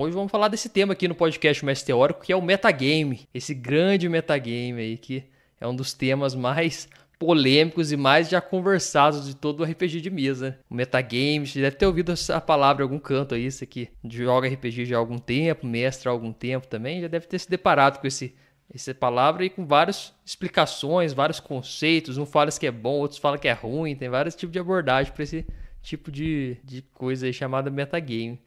Hoje vamos falar desse tema aqui no podcast Mestre Teórico, que é o metagame, esse grande metagame aí que é um dos temas mais polêmicos e mais já conversados de todo o RPG de mesa. O metagame, você deve ter ouvido essa palavra em algum canto aí, isso aqui joga RPG já há algum tempo, mestre há algum tempo também, já deve ter se deparado com esse essa palavra e com várias explicações, vários conceitos. Um fala que é bom, outros falam que é ruim. Tem vários tipos de abordagem para esse tipo de, de coisa aí chamada metagame.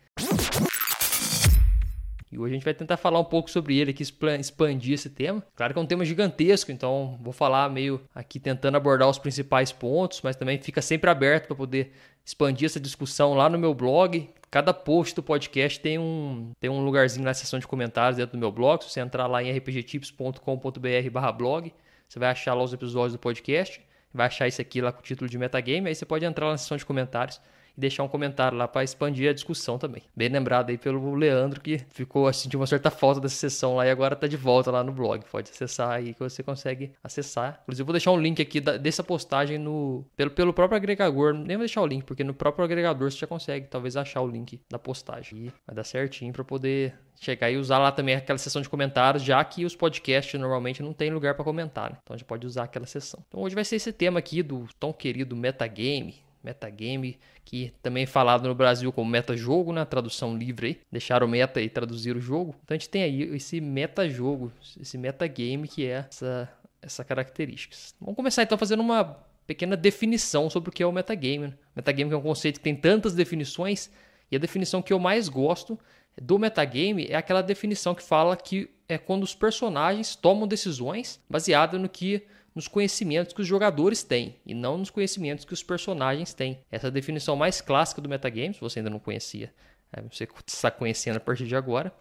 E hoje a gente vai tentar falar um pouco sobre ele aqui, expandir esse tema. Claro que é um tema gigantesco, então vou falar meio aqui tentando abordar os principais pontos, mas também fica sempre aberto para poder expandir essa discussão lá no meu blog. Cada post do podcast tem um, tem um lugarzinho na seção de comentários dentro do meu blog. Se você entrar lá em rpgtips.com.br/blog, você vai achar lá os episódios do podcast. Vai achar isso aqui lá com o título de metagame. Aí você pode entrar na seção de comentários e deixar um comentário lá para expandir a discussão também. Bem lembrado aí pelo Leandro que ficou de uma certa falta dessa sessão lá e agora está de volta lá no blog. Pode acessar aí que você consegue acessar. Inclusive vou deixar um link aqui da, dessa postagem no pelo, pelo próprio agregador. Nem vou deixar o link porque no próprio agregador você já consegue talvez achar o link da postagem. E vai dar certinho para poder chegar e usar lá também aquela seção de comentários, já que os podcasts normalmente não tem lugar para comentar. Né? Então a gente pode usar aquela seção. Então hoje vai ser esse tema aqui do tão querido metagame metagame, que também é falado no Brasil como metajogo, né? Tradução livre aí. Deixaram meta e traduzir o jogo. Então a gente tem aí esse metajogo, esse metagame que é essa, essa característica. Vamos começar então fazendo uma pequena definição sobre o que é o metagame. Né? Metagame é um conceito que tem tantas definições e a definição que eu mais gosto do metagame é aquela definição que fala que é quando os personagens tomam decisões baseadas no que nos conhecimentos que os jogadores têm e não nos conhecimentos que os personagens têm. Essa é a definição mais clássica do metagame, se você ainda não conhecia, é, você está conhecendo a partir de agora.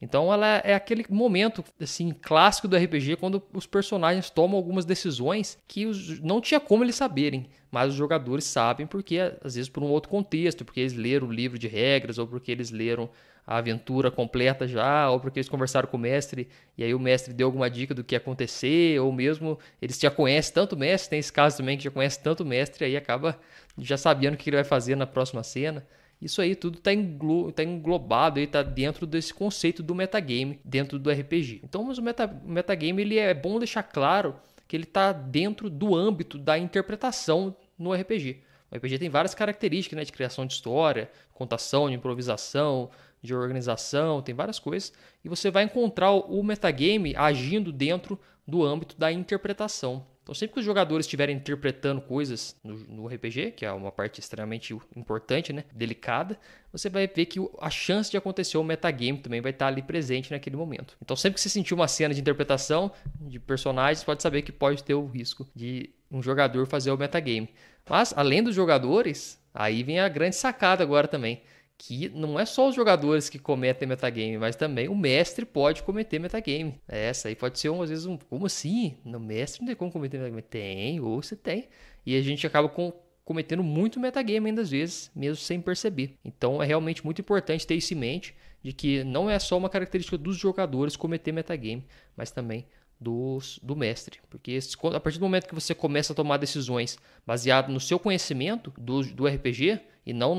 Então ela é aquele momento assim clássico do RPG quando os personagens tomam algumas decisões que os, não tinha como eles saberem, mas os jogadores sabem porque às vezes por um outro contexto, porque eles leram o livro de regras ou porque eles leram a aventura completa já, ou porque eles conversaram com o mestre e aí o mestre deu alguma dica do que ia acontecer, ou mesmo eles já conhecem tanto o mestre, tem esse caso também que já conhece tanto o mestre aí acaba já sabendo o que ele vai fazer na próxima cena. Isso aí tudo está englo tá englobado, está dentro desse conceito do metagame, dentro do RPG. Então, mas o meta metagame ele é bom deixar claro que ele está dentro do âmbito da interpretação no RPG. O RPG tem várias características né, de criação de história, contação, de improvisação, de organização, tem várias coisas, e você vai encontrar o metagame agindo dentro do âmbito da interpretação. Então, sempre que os jogadores estiverem interpretando coisas no, no, RPG, que é uma parte extremamente importante, né, delicada, você vai ver que a chance de acontecer o metagame também vai estar ali presente naquele momento. Então, sempre que você sentir uma cena de interpretação de personagens, pode saber que pode ter o risco de um jogador fazer o metagame. Mas, além dos jogadores, aí vem a grande sacada agora também que não é só os jogadores que cometem metagame, mas também o mestre pode cometer metagame. Essa aí pode ser às vezes um, como assim? No mestre não tem como cometer metagame. Tem, ou você tem. E a gente acaba com, cometendo muito metagame ainda às vezes, mesmo sem perceber. Então é realmente muito importante ter isso em mente, de que não é só uma característica dos jogadores cometer metagame, mas também dos, do mestre. Porque a partir do momento que você começa a tomar decisões baseado no seu conhecimento do, do RPG, e não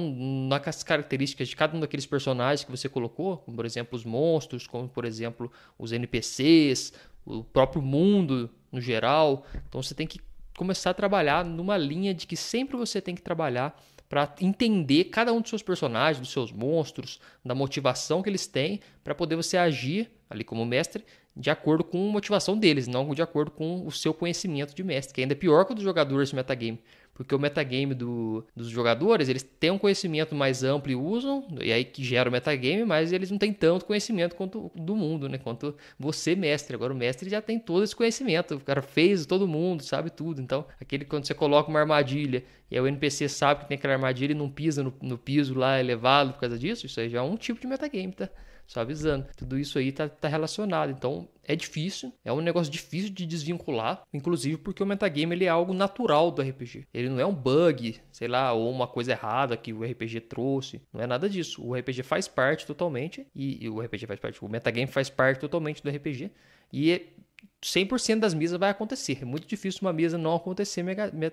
nas características de cada um daqueles personagens que você colocou, como por exemplo os monstros, como por exemplo os NPCs, o próprio mundo no geral. Então você tem que começar a trabalhar numa linha de que sempre você tem que trabalhar para entender cada um dos seus personagens, dos seus monstros, da motivação que eles têm, para poder você agir ali como mestre de acordo com a motivação deles, não de acordo com o seu conhecimento de mestre, que ainda é pior que o dos jogadores de metagame. Porque o metagame do, dos jogadores, eles têm um conhecimento mais amplo e usam, e aí que gera o metagame, mas eles não têm tanto conhecimento quanto do mundo, né? Quanto você, mestre. Agora o mestre já tem todo esse conhecimento. O cara fez todo mundo, sabe tudo. Então, aquele quando você coloca uma armadilha e aí o NPC sabe que tem aquela armadilha e não pisa no, no piso lá elevado por causa disso, isso aí já é um tipo de metagame, tá? Só avisando. Tudo isso aí tá, tá relacionado. Então é difícil, é um negócio difícil de desvincular, inclusive porque o metagame ele é algo natural do RPG. Ele não é um bug, sei lá, ou uma coisa errada que o RPG trouxe. Não é nada disso. O RPG faz parte totalmente e, e o RPG faz parte, o metagame faz parte totalmente do RPG e 100% das mesas vai acontecer. É muito difícil uma mesa não acontecer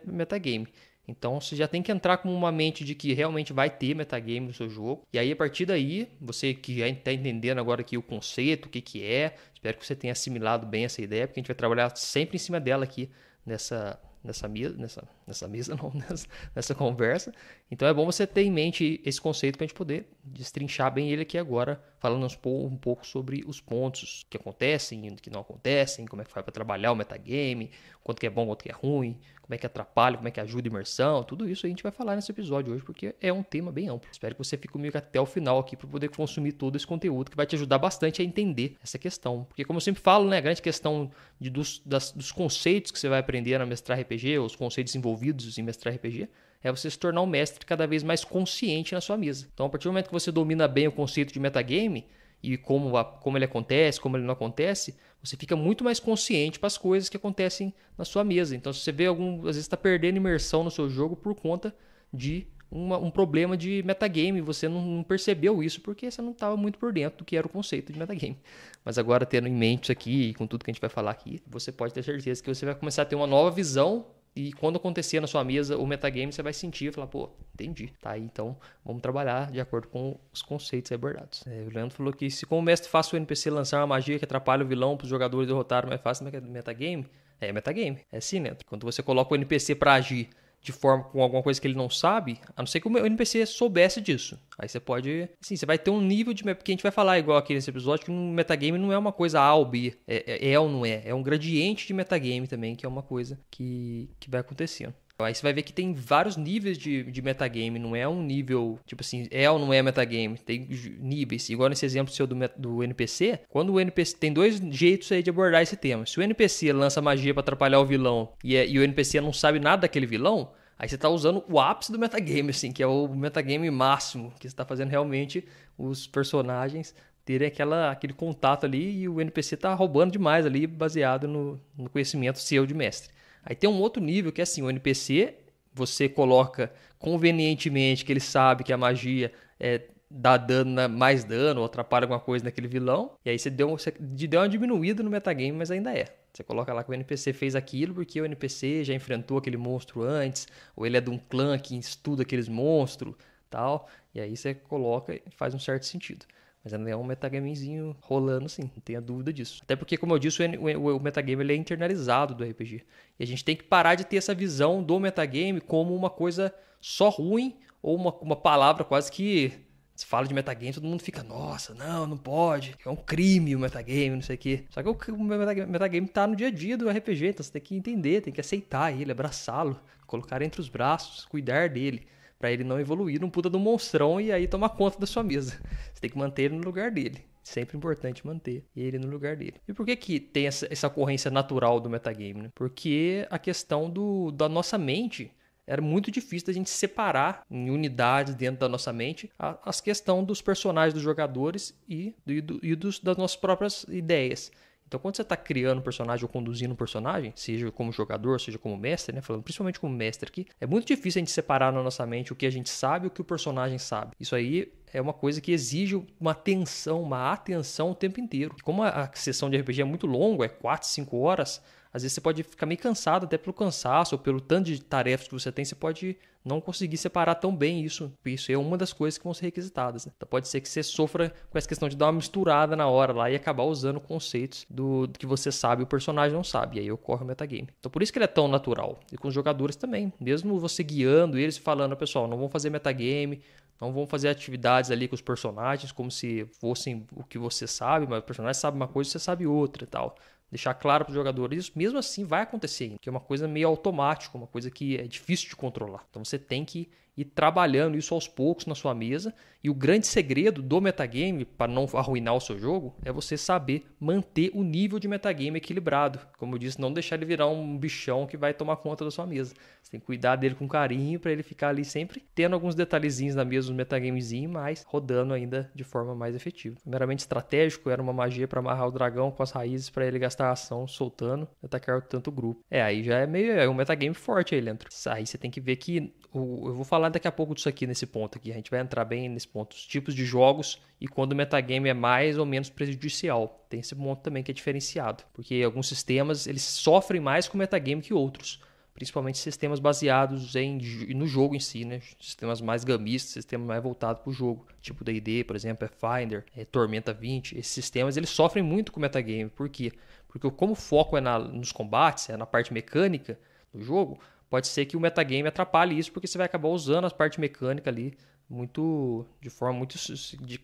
metagame. Então você já tem que entrar com uma mente de que realmente vai ter metagame no seu jogo. E aí a partir daí, você que já está entendendo agora aqui o conceito, o que, que é, espero que você tenha assimilado bem essa ideia, porque a gente vai trabalhar sempre em cima dela aqui nessa, nessa mesa, nessa, nessa mesa não, nessa, nessa conversa. Então é bom você ter em mente esse conceito para a gente poder destrinchar bem ele aqui agora, falando um pouco sobre os pontos que acontecem e que não acontecem, como é que faz para trabalhar o metagame, quanto que é bom, quanto que é ruim, como é que atrapalha, como é que ajuda a imersão, tudo isso a gente vai falar nesse episódio hoje, porque é um tema bem amplo. Espero que você fique comigo até o final aqui para poder consumir todo esse conteúdo que vai te ajudar bastante a entender essa questão. Porque como eu sempre falo, né, a grande questão de, dos, das, dos conceitos que você vai aprender na mestrar RPG, os conceitos envolvidos em mestrar RPG, é você se tornar um mestre cada vez mais consciente na sua mesa. Então, a partir do momento que você domina bem o conceito de metagame, e como, a, como ele acontece, como ele não acontece, você fica muito mais consciente para as coisas que acontecem na sua mesa. Então, se você vê algum, às vezes está perdendo imersão no seu jogo por conta de uma, um problema de metagame, você não, não percebeu isso porque você não estava muito por dentro do que era o conceito de metagame. Mas agora, tendo em mente isso aqui e com tudo que a gente vai falar aqui, você pode ter certeza que você vai começar a ter uma nova visão e quando acontecer na sua mesa o metagame, você vai sentir e falar, pô, entendi. Tá aí, então vamos trabalhar de acordo com os conceitos abordados. É, o Leandro falou que se como mestre faço o NPC lançar uma magia que atrapalha o vilão para os jogadores derrotarem mais fácil no metagame, é metagame. É sim, né? Quando você coloca o NPC para agir de forma com alguma coisa que ele não sabe, a não ser que o NPC soubesse disso. Aí você pode. Sim, você vai ter um nível de. Porque a gente vai falar igual aqui nesse episódio que um metagame não é uma coisa A ou B. É, é, é ou não é. É um gradiente de metagame também, que é uma coisa que, que vai acontecendo. Aí você vai ver que tem vários níveis de, de metagame, não é um nível, tipo assim, é ou não é metagame, tem níveis. Igual nesse exemplo seu do, do NPC, quando o NPC. Tem dois jeitos aí de abordar esse tema. Se o NPC lança magia para atrapalhar o vilão e, é, e o NPC não sabe nada daquele vilão, aí você está usando o ápice do metagame, assim, que é o metagame máximo, que você está fazendo realmente os personagens terem aquela, aquele contato ali e o NPC está roubando demais ali, baseado no, no conhecimento seu de mestre. Aí tem um outro nível que é assim, o NPC, você coloca convenientemente que ele sabe que a magia é, dá dano, mais dano ou atrapalha alguma coisa naquele vilão, e aí você deu, você deu uma diminuída no metagame, mas ainda é. Você coloca lá que o NPC fez aquilo porque o NPC já enfrentou aquele monstro antes, ou ele é de um clã que estuda aqueles monstros, tal, e aí você coloca e faz um certo sentido. Mas ainda é um metagamezinho rolando, sim, não tenha dúvida disso. Até porque, como eu disse, o, metagame ele é internalizado do RPG. E a gente tem que parar de ter essa visão do metagame como uma coisa só ruim, ou uma, uma palavra quase que. Se fala de metagame, todo mundo fica, nossa, não, não pode, é um crime o metagame, não sei o quê. Só que o, o metagame tá no dia a dia do RPG, então você tem que entender, tem que aceitar ele, abraçá-lo, colocar entre os braços, cuidar dele para ele não evoluir num puta do monstrão e aí tomar conta da sua mesa. Você tem que manter ele no lugar dele. Sempre importante manter ele no lugar dele. E por que que tem essa, essa ocorrência natural do metagame? Né? Porque a questão do, da nossa mente era muito difícil da gente separar em unidades dentro da nossa mente a, as questão dos personagens dos jogadores e, e, do, e dos, das nossas próprias ideias. Então, quando você está criando um personagem ou conduzindo um personagem, seja como jogador, seja como mestre, né? Falando principalmente como mestre aqui, é muito difícil a gente separar na nossa mente o que a gente sabe e o que o personagem sabe. Isso aí é uma coisa que exige uma atenção, uma atenção o tempo inteiro. E como a, sessão de RPG é muito longa, é 4, 5 horas, às vezes você pode ficar meio cansado, até pelo cansaço ou pelo tanto de tarefas que você tem, você pode não conseguir separar tão bem isso. Isso é uma das coisas que vão ser requisitadas. Né? Então pode ser que você sofra com essa questão de dar uma misturada na hora lá e acabar usando conceitos do, do que você sabe e o personagem não sabe. E aí ocorre o metagame. Então por isso que ele é tão natural. E com os jogadores também. Mesmo você guiando eles falando, pessoal, não vão fazer metagame, não vão fazer atividades ali com os personagens como se fossem o que você sabe, mas o personagem sabe uma coisa e você sabe outra e tal deixar claro para os jogadores, isso mesmo assim vai acontecer, que é uma coisa meio automática, uma coisa que é difícil de controlar. Então você tem que ir trabalhando isso aos poucos na sua mesa. E o grande segredo do metagame, para não arruinar o seu jogo, é você saber manter o nível de metagame equilibrado. Como eu disse, não deixar ele virar um bichão que vai tomar conta da sua mesa. Você tem que cuidar dele com carinho para ele ficar ali sempre tendo alguns detalhezinhos na mesa, um metagamezinho, mas rodando ainda de forma mais efetiva. Meramente estratégico, era uma magia para amarrar o dragão com as raízes para ele gastar ação soltando, atacar tanto grupo. É, aí já é meio é um metagame forte aí dentro. Aí você tem que ver que eu vou falar daqui a pouco disso aqui nesse ponto aqui. A gente vai entrar bem nesse ponto. Os tipos de jogos e quando o metagame é mais ou menos prejudicial. Tem esse ponto também que é diferenciado. Porque alguns sistemas eles sofrem mais com o metagame que outros. principalmente sistemas baseados em, no jogo em si, né? Sistemas mais gamistas, sistemas mais voltados para o jogo, tipo D&D, por exemplo, Pathfinder, é, Tormenta 20. Esses sistemas eles sofrem muito com o metagame. Por quê? Porque como o foco é na, nos combates, é na parte mecânica do jogo, pode ser que o metagame atrapalhe isso, porque você vai acabar usando a parte mecânica ali muito de forma muito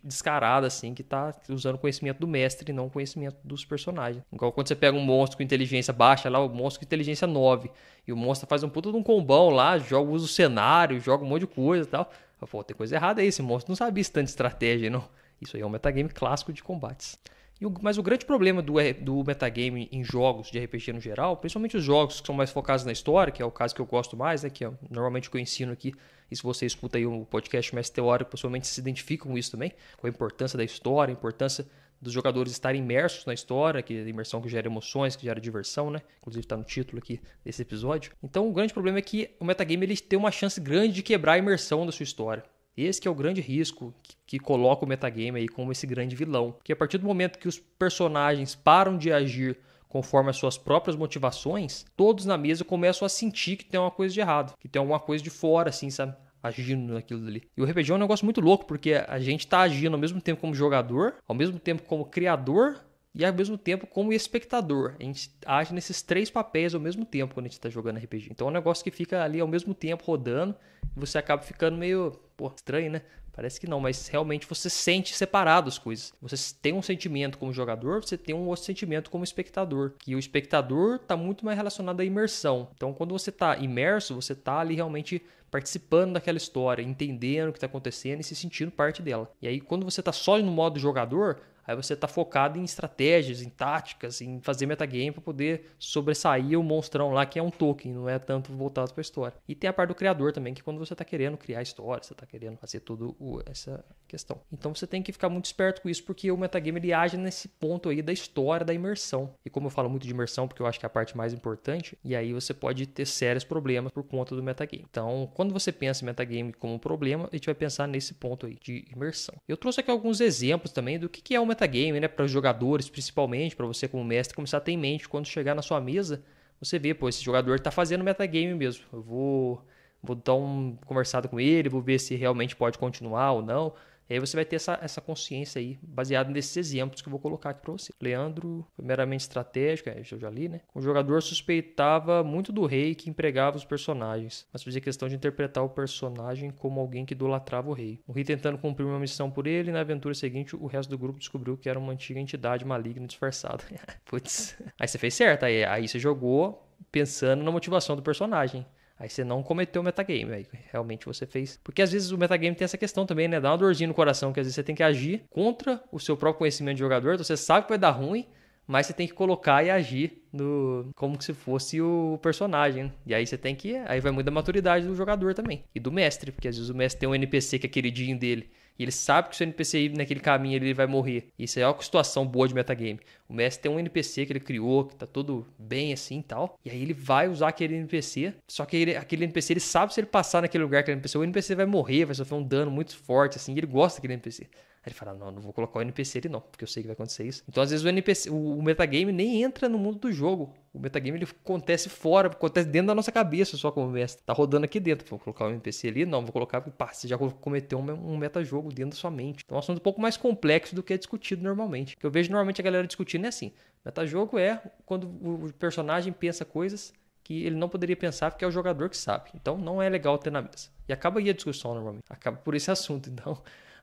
descarada assim que tá usando o conhecimento do mestre e não o conhecimento dos personagens. Igual quando você pega um monstro com inteligência baixa lá, o monstro com inteligência 9, e o monstro faz um puta de um combão lá, joga usa o cenário, joga um monte de coisa e tal. Pô, tem coisa errada aí, esse monstro não sabia de estratégia, não. Isso aí é um metagame clássico de combates. O, mas o grande problema do, do metagame em jogos de RPG no geral, principalmente os jogos que são mais focados na história, que é o caso que eu gosto mais, né, que é normalmente eu ensino aqui, e se você escuta aí um podcast mais teórico, possivelmente se identifica com isso também, com a importância da história, a importância dos jogadores estarem imersos na história, que é a imersão que gera emoções, que gera diversão, né? Inclusive está no título aqui desse episódio. Então o grande problema é que o metagame ele tem uma chance grande de quebrar a imersão da sua história. Esse é o grande risco que, que, coloca o metagame aí como esse grande vilão. Que a partir do momento que os personagens param de agir conforme as suas próprias motivações, todos na mesa começam a sentir que tem uma coisa de errado, que tem alguma coisa de fora, assim, sabe? Agindo naquilo ali. E o RPG é um negócio muito louco, porque a gente tá agindo ao mesmo tempo como jogador, ao mesmo tempo como criador e ao mesmo tempo como espectador. A gente age nesses três papéis ao mesmo tempo quando a gente está jogando RPG. Então é um negócio que fica ali ao mesmo tempo rodando e você acaba ficando meio, pô, estranho, né? Parece que não, mas realmente você sente separado as coisas. Você tem um sentimento como jogador, você tem um outro sentimento como espectador. Que o espectador está muito mais relacionado à imersão. Então, quando você está imerso, você está ali realmente participando daquela história, entendendo o que está acontecendo e se sentindo parte dela. E aí, quando você está só no modo jogador, Aí você está focado em estratégias, em táticas, em fazer metagame para poder sobressair o monstrão lá que é um token, não é tanto voltado para a história. E tem a parte do criador também, que é quando você está querendo criar história, você está querendo fazer tudo essa questão. Então você tem que ficar muito esperto com isso, porque o metagame ele age nesse ponto aí da história, da imersão. E como eu falo muito de imersão, porque eu acho que é a parte mais importante, e aí você pode ter sérios problemas por conta do metagame. Então, quando você pensa em metagame como um problema, a gente vai pensar nesse ponto aí de imersão. Eu trouxe aqui alguns exemplos também do que é o metagame, né, para os jogadores, principalmente, para você como mestre começar a ter em mente quando chegar na sua mesa, você vê, pô, esse jogador está fazendo metagame mesmo. Eu vou vou dar um conversado com ele, vou ver se realmente pode continuar ou não. E aí você vai ter essa, essa consciência aí, baseado nesses exemplos que eu vou colocar aqui para você. Leandro, primeiramente estratégico, é, eu já li, né? O jogador suspeitava muito do rei que empregava os personagens, mas fazia questão de interpretar o personagem como alguém que idolatrava o rei. O rei tentando cumprir uma missão por ele, e na aventura seguinte o resto do grupo descobriu que era uma antiga entidade maligna disfarçada. Putz, aí você fez certo, aí, aí você jogou pensando na motivação do personagem. Aí você não cometeu o metagame, aí realmente você fez. Porque às vezes o metagame tem essa questão também, né? Dá uma dorzinha no coração, que às vezes você tem que agir contra o seu próprio conhecimento de jogador, então você sabe que vai dar ruim, mas você tem que colocar e agir no como se fosse o personagem. E aí você tem que. Aí vai muito da maturidade do jogador também. E do mestre, porque às vezes o mestre tem um NPC que é queridinho dele. E ele sabe que se o NPC ir naquele caminho ele vai morrer. Isso é uma situação boa de metagame. O mestre tem um NPC que ele criou, que tá todo bem assim e tal. E aí ele vai usar aquele NPC. Só que ele, aquele NPC, ele sabe se ele passar naquele lugar, aquele NPC, o NPC vai morrer, vai sofrer um dano muito forte, assim. E ele gosta daquele NPC. Ele fala, não, não vou colocar o NPC ali não, porque eu sei que vai acontecer isso. Então, às vezes, o NPC, o, o metagame nem entra no mundo do jogo. O metagame ele acontece fora, acontece dentro da nossa cabeça só como mestre. Tá rodando aqui dentro. Vou colocar o NPC ali? Não, vou colocar porque pá, você já cometeu um, um metajogo dentro da sua mente. Então é um assunto um pouco mais complexo do que é discutido normalmente. O que eu vejo normalmente a galera discutindo é assim. Metajogo é quando o personagem pensa coisas que ele não poderia pensar porque é o jogador que sabe. Então não é legal ter na mesa. E acaba aí a discussão normalmente. Acaba por esse assunto. Então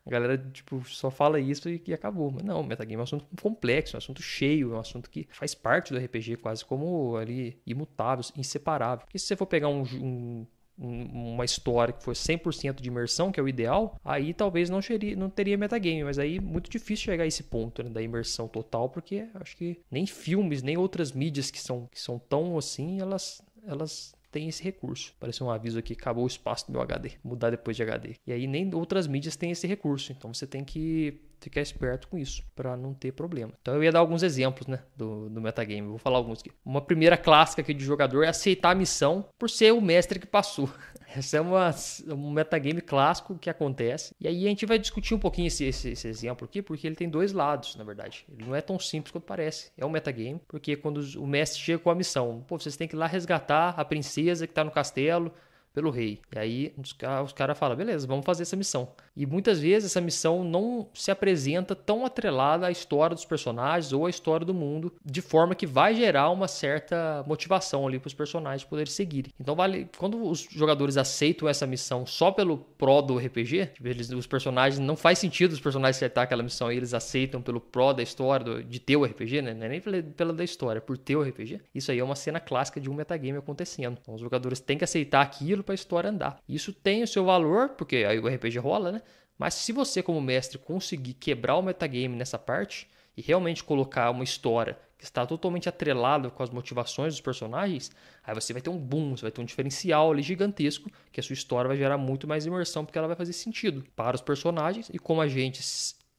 a galera, tipo, só fala isso e, e acabou. Mas não, metagame é um assunto complexo, é um assunto cheio, é um assunto que faz parte do RPG quase como ali imutável, inseparável. Porque se você for pegar um, um uma história que for 100% de imersão, que é o ideal, aí talvez não, seria, não teria metagame, mas aí muito difícil chegar a esse ponto né, da imersão total, porque acho que nem filmes, nem outras mídias que são, que são tão assim, elas, elas tem esse recurso. Apareceu um aviso aqui, acabou o espaço do meu HD, mudar depois de HD. E aí nem outras mídias têm esse recurso, então você tem que ficar esperto com isso, para não ter problema. Então eu ia dar alguns exemplos, né, do, do metagame. Vou falar alguns aqui. Uma primeira clássica aqui de jogador é aceitar a missão por ser o mestre que passou. Essa é uma, um metagame clássico que acontece. E aí a gente vai discutir um pouquinho esse, esse, esse, exemplo aqui, porque ele tem dois lados, na verdade. Ele não é tão simples quanto parece. É um metagame, porque quando o mestre chega com a missão, pô, vocês têm que ir lá resgatar a princesa que está no castelo pelo rei. E aí os, os caras falam, beleza, vamos fazer essa missão. E muitas vezes essa missão não se apresenta tão atrelada à história dos personagens ou à história do mundo, de forma que vai gerar uma certa motivação ali para os personagens poderem seguir. Então vale, quando os jogadores aceitam essa missão só pelo pró do RPG, eles, os personagens não faz sentido os personagens acertar aquela missão e eles aceitam pelo pró da história do, de ter o RPG, né? Não é nem pela, pela da história, é por ter o RPG. Isso aí é uma cena clássica de um metagame acontecendo. Então os jogadores têm que aceitar aquilo para a história andar. Isso tem o seu valor, porque aí o RPG rola, né? Mas se você, como mestre, conseguir quebrar o metagame nessa parte e realmente colocar uma história que está totalmente atrelada com as motivações dos personagens, aí você vai ter um boom, você vai ter um diferencial ali gigantesco, que a sua história vai gerar muito mais imersão, porque ela vai fazer sentido para os personagens, e como a gente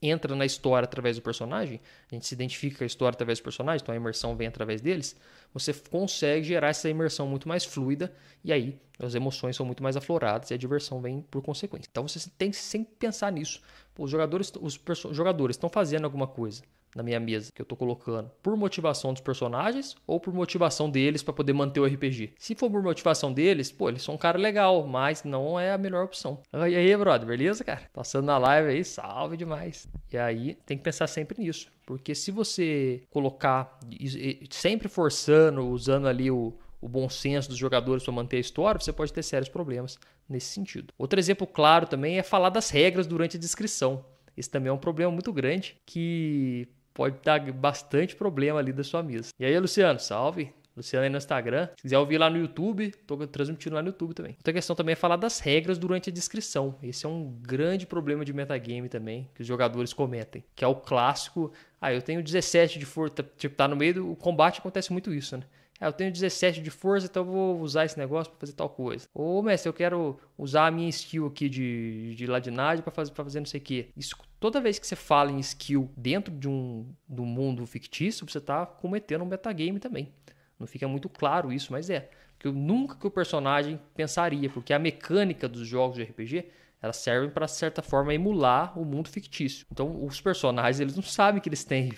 entra na história através do personagem, a gente se identifica com a história através do personagem, então a imersão vem através deles, você consegue gerar essa imersão muito mais fluida e aí as emoções são muito mais afloradas e a diversão vem por consequência. Então você tem que sempre pensar nisso. Os jogadores, os jogadores estão fazendo alguma coisa na minha mesa que eu tô colocando por motivação dos personagens ou por motivação deles para poder manter o RPG. Se for por motivação deles, pô, eles são um cara legal, mas não é a melhor opção. E aí, brother, beleza, cara? Passando na live aí, salve demais. E aí, tem que pensar sempre nisso, porque se você colocar sempre forçando, usando ali o o bom senso dos jogadores para manter a história, você pode ter sérios problemas nesse sentido. Outro exemplo claro também é falar das regras durante a descrição. Esse também é um problema muito grande que pode dar bastante problema ali da sua mesa. E aí, Luciano, salve! Luciano aí no Instagram. Se quiser ouvir lá no YouTube, tô transmitindo lá no YouTube também. Outra questão também é falar das regras durante a descrição. Esse é um grande problema de metagame também, que os jogadores cometem. Que é o clássico. Ah, eu tenho 17 de força. Tipo, tá no meio do combate, acontece muito isso, né? Ah, eu tenho 17 de força, então eu vou usar esse negócio para fazer tal coisa. Ou, mestre, eu quero usar a minha skill aqui de, de ladinagem para fazer, pra fazer não sei o quê. Isso, toda vez que você fala em skill dentro de um do mundo fictício, você está cometendo um metagame também. Não fica muito claro isso, mas é. Porque nunca que o personagem pensaria, porque a mecânica dos jogos de RPG elas servem para certa forma emular o mundo fictício. Então, os personagens eles não sabem que eles têm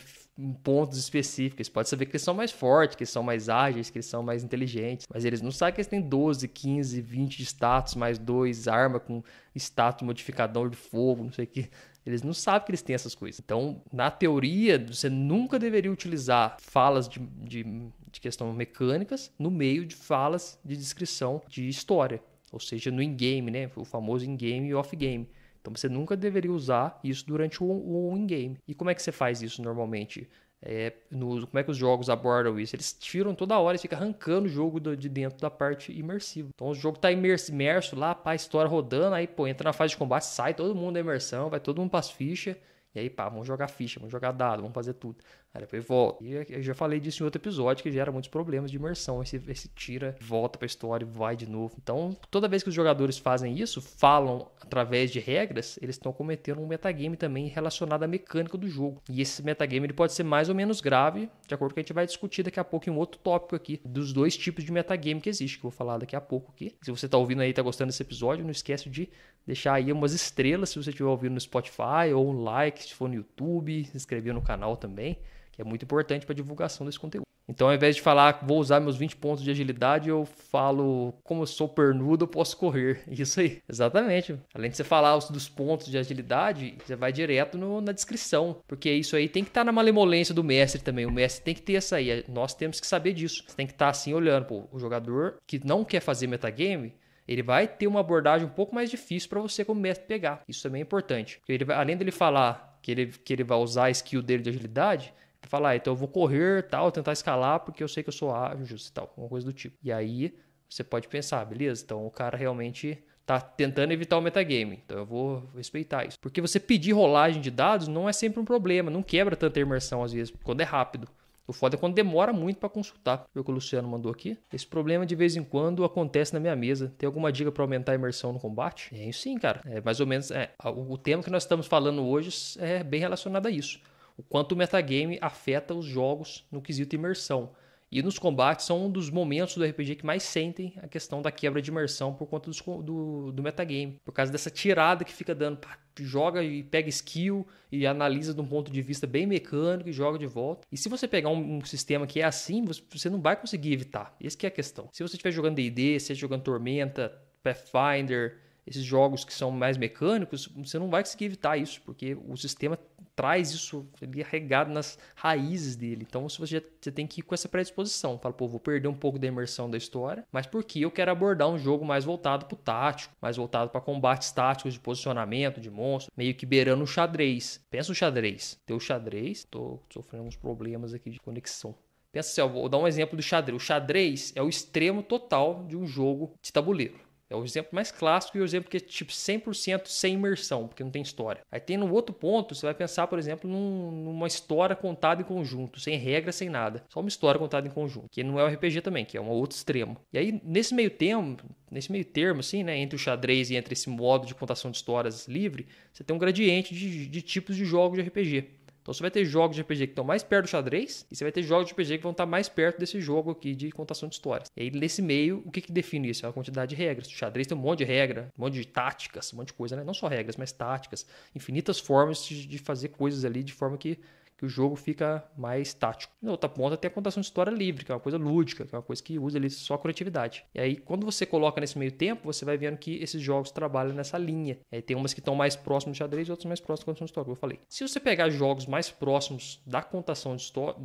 pontos específicos. Pode saber que eles são mais fortes, que eles são mais ágeis, que eles são mais inteligentes. Mas eles não sabem que eles têm 12, 15, 20 de status, mais dois arma com status modificador de fogo, não sei o que. Eles não sabem que eles têm essas coisas. Então, na teoria, você nunca deveria utilizar falas de, de, de questão mecânicas no meio de falas de descrição de história. Ou seja, no in-game, né? O famoso in-game e off-game. Então você nunca deveria usar isso durante o, o in-game. E como é que você faz isso normalmente? É, no, como é que os jogos abordam isso? Eles tiram toda hora e fica arrancando o jogo do, de dentro da parte imersiva. Então o jogo tá imerso, imerso lá, pá, a história rodando, aí pô, entra na fase de combate, sai todo mundo da imersão, vai todo mundo para as fichas. E aí, pá, vamos jogar ficha, vamos jogar dado, vamos fazer tudo. Aí depois volta. E eu já falei disso em outro episódio, que gera muitos problemas de imersão. Esse, tira, volta pra história e vai de novo. Então, toda vez que os jogadores fazem isso, falam através de regras, eles estão cometendo um metagame também relacionado à mecânica do jogo. E esse metagame ele pode ser mais ou menos grave, de acordo com o que a gente vai discutir daqui a pouco em um outro tópico aqui, dos dois tipos de metagame que existe, que eu vou falar daqui a pouco aqui. Se você tá ouvindo aí, tá gostando desse episódio, não esquece de deixar aí umas estrelas se você estiver ouvindo no Spotify, ou um like se for no YouTube, se inscrever no canal também, que é muito importante para divulgação desse conteúdo. Então, ao invés de falar vou usar meus 20 pontos de agilidade, eu falo como eu sou pernudo, eu posso correr. Isso aí, exatamente. Além de você falar os dos pontos de agilidade, você vai direto no, na descrição, porque isso aí tem que estar tá na malemolência do mestre também. O mestre tem que ter essa aí. Nós temos que saber disso. Você tem que estar tá assim olhando, pô, o jogador que não quer fazer metagame, ele vai ter uma abordagem um pouco mais difícil para você como mestre pegar. Isso também é importante. Ele, além dele falar que ele, que ele vai usar a skill dele de agilidade, ele fala, ah, então eu vou correr, tal, tentar escalar porque eu sei que eu sou ágil e tal, alguma coisa do tipo. E aí você pode pensar, beleza, então o cara realmente tá tentando evitar o metagame. Então eu vou respeitar isso. Porque você pedir rolagem de dados não é sempre um problema, não quebra tanta imersão às vezes, quando é rápido. O foda é quando demora muito para consultar. Foi o que o Luciano mandou aqui. Esse problema de vez em quando acontece na minha mesa. Tem alguma dica para aumentar a imersão no combate? É isso sim, cara. É mais ou menos. É, o tema que nós estamos falando hoje é bem relacionado a isso. O quanto o metagame afeta os jogos no quesito imersão. E nos combates são um dos momentos do RPG que mais sentem a questão da quebra de imersão por conta do, do, do metagame. Por causa dessa tirada que fica dando. Pá, joga e pega skill e analisa de um ponto de vista bem mecânico e joga de volta. E se você pegar um, um sistema que é assim, você, não vai conseguir evitar. Essa é a questão. Se você estiver jogando D&D, se estiver jogando Tormenta, Pathfinder, esses jogos que são mais mecânicos, você não vai conseguir evitar isso, porque o sistema traz isso ali arregado nas raízes dele. Então você, já, você tem que ir com essa predisposição. Fala, pô, vou perder um pouco da imersão da história, mas porque eu quero abordar um jogo mais voltado para o tático, mais voltado para combates táticos de posicionamento de monstro, meio que beirando o xadrez. Pensa o xadrez. Teu xadrez, tô sofrendo uns problemas aqui de conexão. Pensa assim, ó, vou dar um exemplo do xadrez. O xadrez é o extremo total de um jogo de tabuleiro. É o exemplo mais clássico e o exemplo que é tipo 100% sem imersão, porque não tem história. Aí tem no outro ponto, você vai pensar, por exemplo, num, numa história contada em conjunto, sem regra, sem nada. Só uma história contada em conjunto, que não é o RPG também, que é um outro extremo. E aí, nesse meio termo, nesse meio termo, assim, né, entre o xadrez e entre esse modo de contação de histórias livre, você tem um gradiente de, de tipos de jogos de RPG. Então você vai ter jogos de RPG que estão mais perto do xadrez e você vai ter jogos de RPG que vão estar mais perto desse jogo aqui de contação de histórias. E aí nesse meio, o que, que define isso? É a quantidade de regras. O xadrez tem um monte de regra, um monte de táticas, um monte de coisa, né? Não só regras, mas táticas, infinitas formas de fazer coisas ali de forma que que o jogo fica mais tático. Na outra ponta tem a contação de história livre, que é uma coisa lúdica, que é uma coisa que usa ali só a criatividade. E aí, quando você coloca nesse meio tempo, você vai vendo que esses jogos trabalham nessa linha. E aí tem umas que estão mais próximos do xadrez e outras mais próximas da contação de história, como eu falei. Se você pegar jogos mais próximos da contação de história,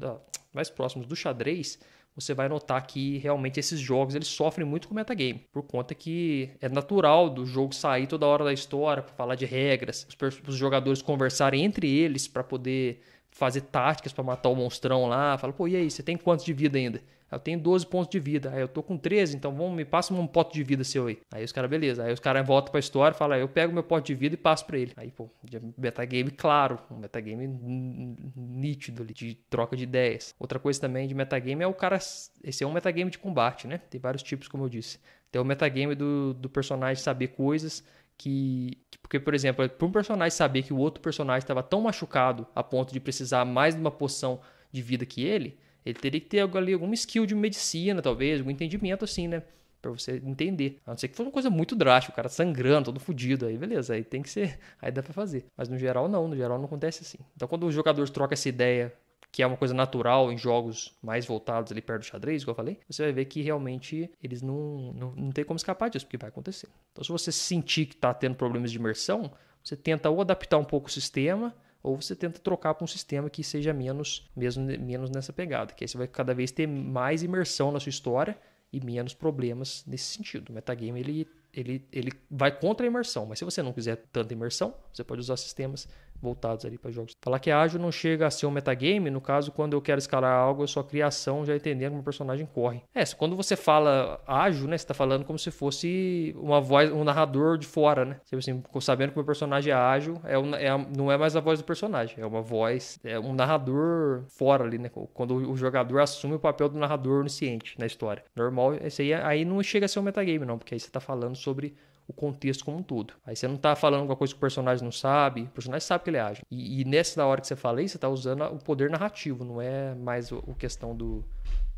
mais próximos do xadrez, você vai notar que realmente esses jogos eles sofrem muito com o metagame, por conta que é natural do jogo sair toda hora da história falar de regras, os, os jogadores conversarem entre eles para poder fazer táticas para matar o monstrão lá. Fala, pô, e aí, você tem quantos de vida ainda? Eu tenho 12 pontos de vida. Aí eu tô com 13, então vamos, me passa um pote de vida seu aí. Aí os caras, beleza. Aí os caras voltam pra história e falam, eu pego meu pote de vida e passo pra ele. Aí, pô, metagame claro, um metagame nítido ali, de troca de ideias. Outra coisa também de metagame é o cara. Esse é um metagame de combate, né? Tem vários tipos, como eu disse. Tem o metagame do, do personagem saber coisas que, porque por exemplo para um personagem saber que o outro personagem estava tão machucado a ponto de precisar mais de uma poção de vida que ele ele teria que ter ali alguma skill de medicina talvez algum entendimento assim né para você entender. A não ser que fosse uma coisa muito drástica o cara sangrando todo fodido aí beleza aí tem que ser aí dá para fazer. Mas no geral não no geral não acontece assim. Então quando o jogador troca essa ideia que é uma coisa natural em jogos mais voltados ali perto do xadrez, como eu falei, você vai ver que realmente eles não, não, não tem como escapar disso, porque vai acontecer. Então, se você sentir que está tendo problemas de imersão, você tenta ou adaptar um pouco o sistema, ou você tenta trocar para um sistema que seja menos, mesmo, menos nessa pegada, que aí você vai cada vez ter mais imersão na sua história e menos problemas nesse sentido. O metagame ele, ele, ele vai contra a imersão, mas se você não quiser tanta imersão, você pode usar sistemas voltados ali para jogos. Falar que ágil não chega a ser um metagame, no caso, quando eu quero escalar algo, eu só criação já entendendo como o personagem corre. É, quando você fala ágil, né, você tá falando como se fosse uma voz, um narrador de fora, né? Tipo assim, sabendo que o personagem é ágil, é, é não é mais a voz do personagem, é uma voz, é um narrador fora ali, né? Quando o jogador assume o papel do narrador onisciente na história. Normal, esse aí, aí não chega a ser um metagame, não, porque aí você tá falando sobre o contexto como um todo. Aí você não está falando alguma coisa que o personagem não sabe, o personagem sabe que ele age. E, e nessa hora que você fala isso, você está usando o poder narrativo, não é mais o, o questão do,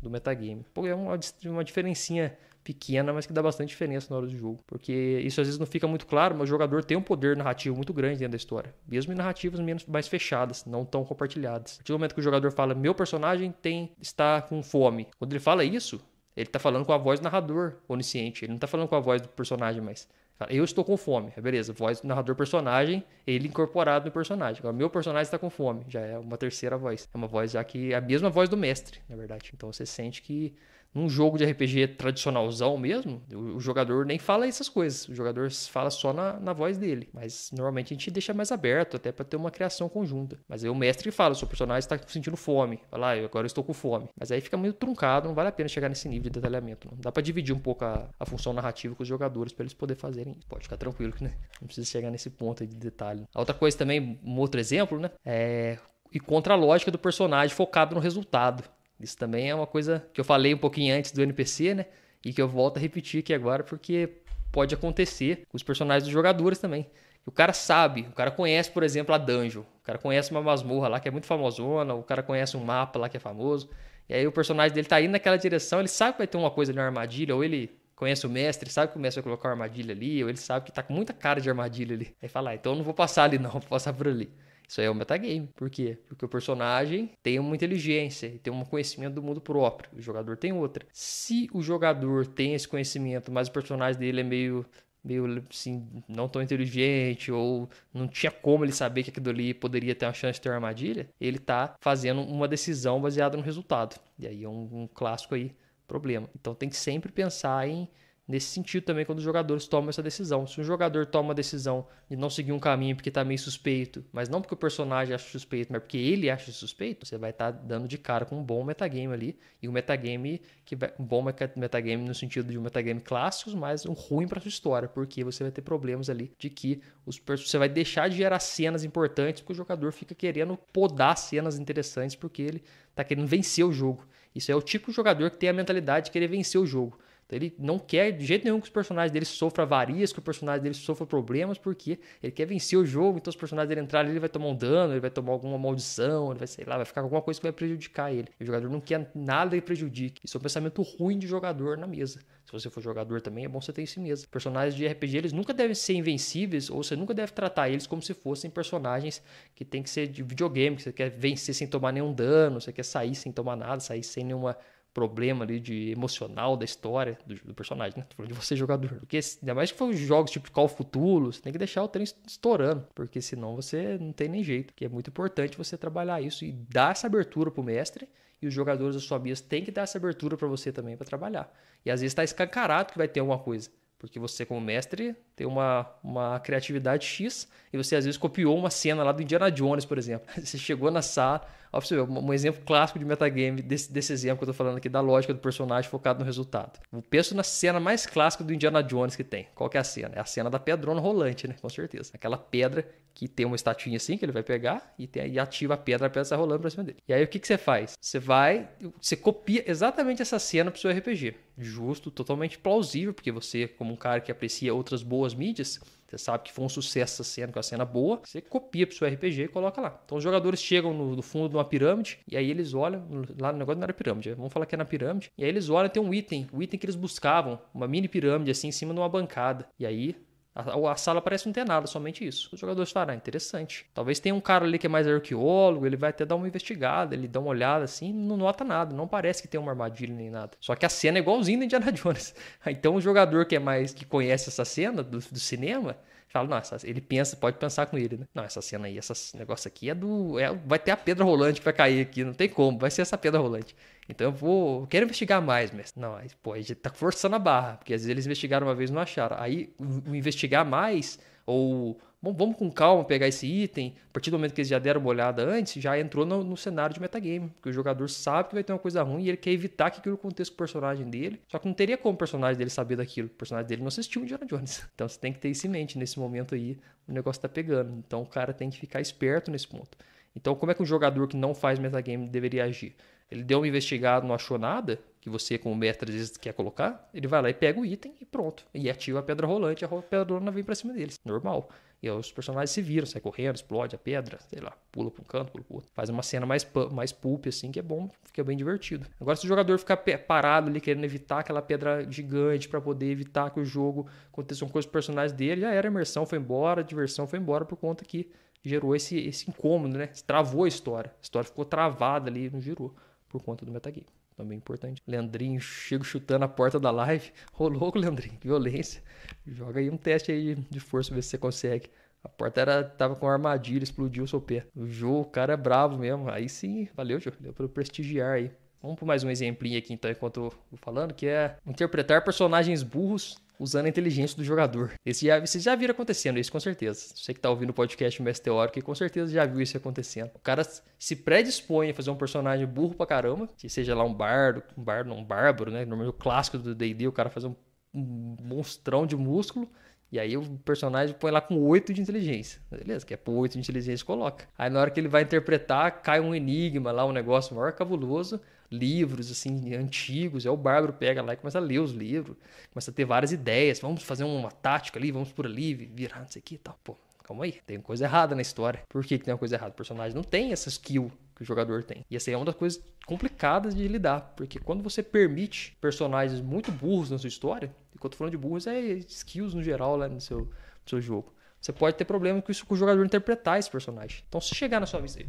do metagame. Pô, é uma, uma diferencinha pequena, mas que dá bastante diferença na hora do jogo. Porque isso às vezes não fica muito claro, mas o jogador tem um poder narrativo muito grande dentro da história. Mesmo em narrativas menos, mais fechadas, não tão compartilhadas. A partir do momento que o jogador fala, meu personagem tem está com fome. Quando ele fala isso, ele está falando com a voz do narrador onisciente. Ele não está falando com a voz do personagem mais. Eu estou com fome, beleza. Voz do narrador personagem, ele incorporado no personagem. Agora, meu personagem está com fome, já é uma terceira voz. É uma voz já que é a mesma voz do mestre, na verdade. Então você sente que num jogo de RPG tradicionalzão mesmo, o, jogador nem fala essas coisas. O jogador fala só na, na voz dele. Mas normalmente a gente deixa mais aberto, até para ter uma criação conjunta. Mas aí o mestre fala: seu personagem está sentindo fome. Fala, ah, agora eu estou com fome. Mas aí fica muito truncado, não vale a pena chegar nesse nível de detalhamento. Não. Dá para dividir um pouco a, a, função narrativa com os jogadores para eles poderem fazerem. Pode ficar tranquilo, né? Não precisa chegar nesse ponto de detalhe. A outra coisa também, um outro exemplo, né? É e contra a lógica do personagem focado no resultado. Isso também é uma coisa que eu falei um pouquinho antes do NPC, né? E que eu volto a repetir aqui agora porque pode acontecer com os personagens dos jogadores também. O cara sabe, o cara conhece, por exemplo, a dungeon. O cara conhece uma masmorra lá que é muito famosona, o cara conhece um mapa lá que é famoso. E aí o personagem dele tá indo naquela direção, ele sabe que vai ter uma coisa ali na armadilha, ou ele conhece o mestre, sabe que o mestre vai colocar uma armadilha ali, ou ele sabe que tá com muita cara de armadilha ali. Aí fala, ah, então eu não vou passar ali não, vou passar por ali. Isso aí é o metagame. Por quê? Porque o personagem tem uma inteligência, tem um conhecimento do mundo próprio. O jogador tem outra. Se o jogador tem esse conhecimento, mas o personagem dele é meio meio assim, não tão inteligente ou não tinha como ele saber que aquilo ali poderia ter uma chance de ter uma armadilha, ele tá fazendo uma decisão baseada no resultado. E aí é um, um clássico aí, problema. Então tem que sempre pensar em nesse sentido também quando os jogadores tomam essa decisão. Se um jogador toma uma decisão de não seguir um caminho porque está meio suspeito, mas não porque o personagem acha suspeito, mas porque ele acha suspeito, você vai estar tá dando de cara com um bom metagame ali. E um metagame que vai, um bom metagame no sentido de um metagame clássico, mas um ruim para sua história, porque você vai ter problemas ali de que os, você vai deixar de gerar cenas importantes porque o jogador fica querendo podar cenas interessantes porque ele está querendo vencer o jogo. Isso é o tipo de jogador que tem a mentalidade de querer vencer o jogo. Ele não quer de jeito nenhum que os personagens dele sofram avarias, que o personagem dele sofra problemas, porque ele quer vencer o jogo, então os personagens dele entrarem, ele vai tomar um dano, ele vai tomar alguma maldição, ele vai, sei lá, vai ficar com alguma coisa que vai prejudicar ele. O jogador não quer nada que prejudique. Isso é um pensamento ruim de jogador na mesa. Se você for jogador também, é bom você ter isso mesmo. Personagens de RPG, eles nunca devem ser invencíveis, ou você nunca deve tratar eles como se fossem personagens que tem que ser de videogame, que você quer vencer sem tomar nenhum dano, você quer sair sem tomar nada, sair sem nenhuma problema ali de emocional da história do, do personagem, né? Tô falando de você jogador. Porque ainda mais que for jogos tipo Call of Cthulhu, você tem que deixar o trem estourando, porque senão você não tem nem jeito. Que é muito importante você trabalhar isso e dar essa abertura pro mestre e os jogadores da sua mesa têm que dar essa abertura para você também para trabalhar. E às vezes está escancarado que vai ter alguma coisa. Porque você, como mestre, tem uma, uma criatividade X e você às vezes copiou uma cena lá do Indiana Jones, por exemplo. Você chegou na sala, Ó, você um exemplo clássico de metagame desse, desse exemplo que eu tô falando aqui, da lógica do personagem focado no resultado. Eu penso na cena mais clássica do Indiana Jones que tem. Qual que é a cena? É a cena da pedrona rolante, né? Com certeza. Aquela pedra que tem uma estatinha assim que ele vai pegar e, tem, e ativa a pedra, a pedra sai rolando pra cima dele. E aí o que, que você faz? Você vai, você copia exatamente essa cena pro seu RPG. Justo, totalmente plausível, porque você, como um cara que aprecia outras boas mídias, você sabe que foi um sucesso essa cena, com a cena boa, você copia pro seu RPG e coloca lá. Então os jogadores chegam no, no, fundo de uma pirâmide e aí eles olham, lá no negócio não era pirâmide, vamos falar que é na pirâmide, e aí eles olham tem um item, o item que eles buscavam, uma mini pirâmide assim em cima de uma bancada. E aí a, a, sala parece não ter nada, somente isso. Os jogadores falam, ah, interessante. Talvez tenha um cara ali que é mais arqueólogo, ele vai até dar uma investigada, ele dá uma olhada assim, não nota nada, não parece que tem uma armadilha nem nada. Só que a cena é igualzinha do Indiana Jones. Então o jogador que é mais que conhece essa cena do, do cinema, fala, nossa, ele pensa, pode pensar com ele, né? Não, essa cena aí, esse negócio aqui é do. É, vai ter a pedra rolante que vai cair aqui, não tem como, vai ser essa pedra rolante. Então eu vou. Eu quero investigar mais, mestre. Não, aí, pô, a gente tá forçando a barra, porque às vezes eles investigaram uma vez e não acharam. Aí o, investigar mais, ou Bom, vamos com calma pegar esse item. A partir do momento que eles já deram uma olhada antes, já entrou no, no, cenário de metagame. Porque o jogador sabe que vai ter uma coisa ruim e ele quer evitar que aquilo aconteça com o personagem dele. Só que não teria como o personagem dele saber daquilo. O personagem dele não assistiu o Indiana Jones. Então você tem que ter isso em mente. Nesse momento aí, o negócio tá pegando. Então o cara tem que ficar esperto nesse ponto. Então, como é que um jogador que não faz metagame deveria agir? Ele deu uma investigada, não achou nada, que você, como mestre, às vezes quer colocar, ele vai lá e pega o item e pronto. E ativa a pedra rolante, a pedra rolante vem pra cima deles. Normal. E os personagens se viram, sai correndo, explode a pedra, sei lá, pula para um canto, pula pro outro. Faz uma cena mais, mais pulp, assim, que é bom, fica bem divertido. Agora, se o jogador ficar parado ali, querendo evitar aquela pedra gigante para poder evitar que o jogo aconteça com os personagens dele, já era a imersão, foi embora, a diversão foi embora por conta que gerou esse, esse incômodo, né? Travou a história. A história ficou travada ali, não girou, por conta do metagame também importante. Leandrinho chega chutando a porta da live. Ô louco, Leandrinho, que violência. Joga aí um teste aí de força, ver se você consegue. A porta era, tava com armadilha, explodiu o seu pé. O Jô, o cara é bravo mesmo. Aí sim, valeu, Jô. Deu pra prestigiar aí. Vamos por mais um exemplinho aqui então, enquanto eu vou falando, que é interpretar personagens burros usando a inteligência do jogador. Esse já, vocês já viram acontecendo isso, com certeza. Você que tá ouvindo o podcast Mestre Teórico, com certeza já viu isso acontecendo. O cara se predispõe a fazer um personagem burro pra caramba, que seja lá um bardo, um bardo, um bárbaro, né? Normalmente o clássico do D&D, o cara fazer um, um monstrão de músculo, E aí o personagem põe lá com 8 de inteligência. Beleza, quer pôr 8 de inteligência, coloca. Aí na hora que ele vai interpretar, cai um enigma lá, um negócio maior cabuloso. Livros, assim, antigos. Aí o Bárbaro pega lá e começa a ler os livros. Começa a ter várias ideias. Vamos fazer uma tática ali, vamos por ali, virar, não sei o que e tal. Pô, calma aí, tem coisa errada na história. Por que, que tem uma coisa errada? O personagem não tem essa skill que o jogador tem. E essa é uma das coisas complicadas de lidar, porque quando você permite personagens muito burros na sua história, quando eu tô falando de burros é skills no geral lá no seu, no seu jogo, você pode ter problema com isso com o jogador interpretar esse personagem. Então se chegar na sua mesa,